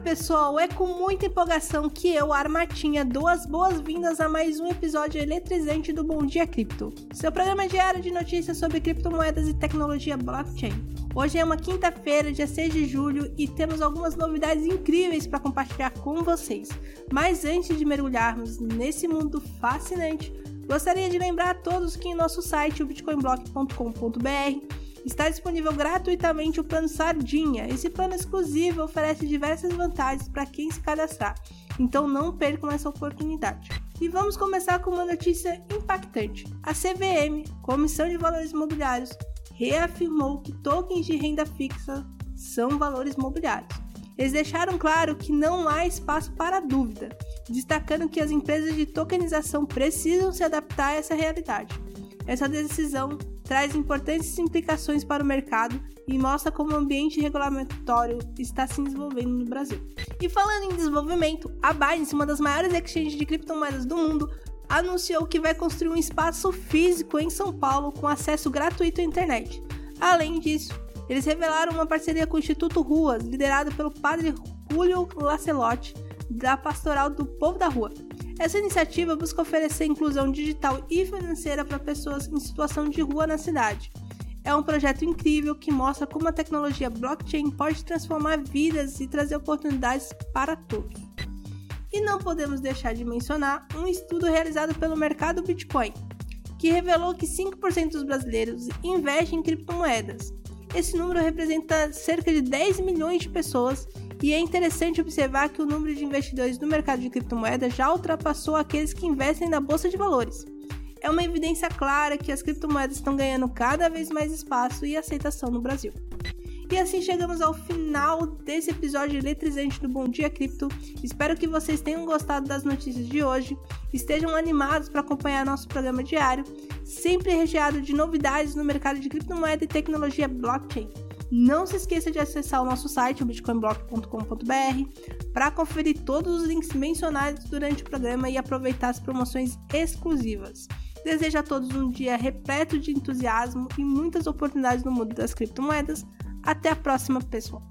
pessoal, é com muita empolgação que eu, Armatinha, dou as boas-vindas a mais um episódio eletrizante do Bom Dia Cripto, seu programa diário de notícias sobre criptomoedas e tecnologia blockchain. Hoje é uma quinta-feira, dia 6 de julho, e temos algumas novidades incríveis para compartilhar com vocês. Mas antes de mergulharmos nesse mundo fascinante, gostaria de lembrar a todos que em nosso site, o bitcoinblock.com.br, Está disponível gratuitamente o plano Sardinha. Esse plano exclusivo oferece diversas vantagens para quem se cadastrar, então não percam essa oportunidade. E vamos começar com uma notícia impactante. A CVM, Comissão de Valores Imobiliários, reafirmou que tokens de renda fixa são valores mobiliários. Eles deixaram claro que não há espaço para dúvida, destacando que as empresas de tokenização precisam se adaptar a essa realidade. Essa decisão traz importantes implicações para o mercado e mostra como o ambiente regulamentório está se desenvolvendo no Brasil. E falando em desenvolvimento, a Binance, uma das maiores exchanges de criptomoedas do mundo, anunciou que vai construir um espaço físico em São Paulo com acesso gratuito à internet. Além disso, eles revelaram uma parceria com o Instituto Ruas, liderado pelo padre Julio Lacelotti, da Pastoral do Povo da Rua. Essa iniciativa busca oferecer inclusão digital e financeira para pessoas em situação de rua na cidade. É um projeto incrível que mostra como a tecnologia blockchain pode transformar vidas e trazer oportunidades para todos. E não podemos deixar de mencionar um estudo realizado pelo mercado Bitcoin, que revelou que 5% dos brasileiros investem em criptomoedas. Esse número representa cerca de 10 milhões de pessoas e é interessante observar que o número de investidores no mercado de criptomoedas já ultrapassou aqueles que investem na bolsa de valores. É uma evidência clara que as criptomoedas estão ganhando cada vez mais espaço e aceitação no Brasil. E assim chegamos ao final desse episódio eletrizante do Bom Dia Cripto. Espero que vocês tenham gostado das notícias de hoje, estejam animados para acompanhar nosso programa diário, sempre recheado de novidades no mercado de criptomoeda e tecnologia blockchain. Não se esqueça de acessar o nosso site, bitcoinblock.com.br, para conferir todos os links mencionados durante o programa e aproveitar as promoções exclusivas. Desejo a todos um dia repleto de entusiasmo e muitas oportunidades no mundo das criptomoedas. Até a próxima, pessoal!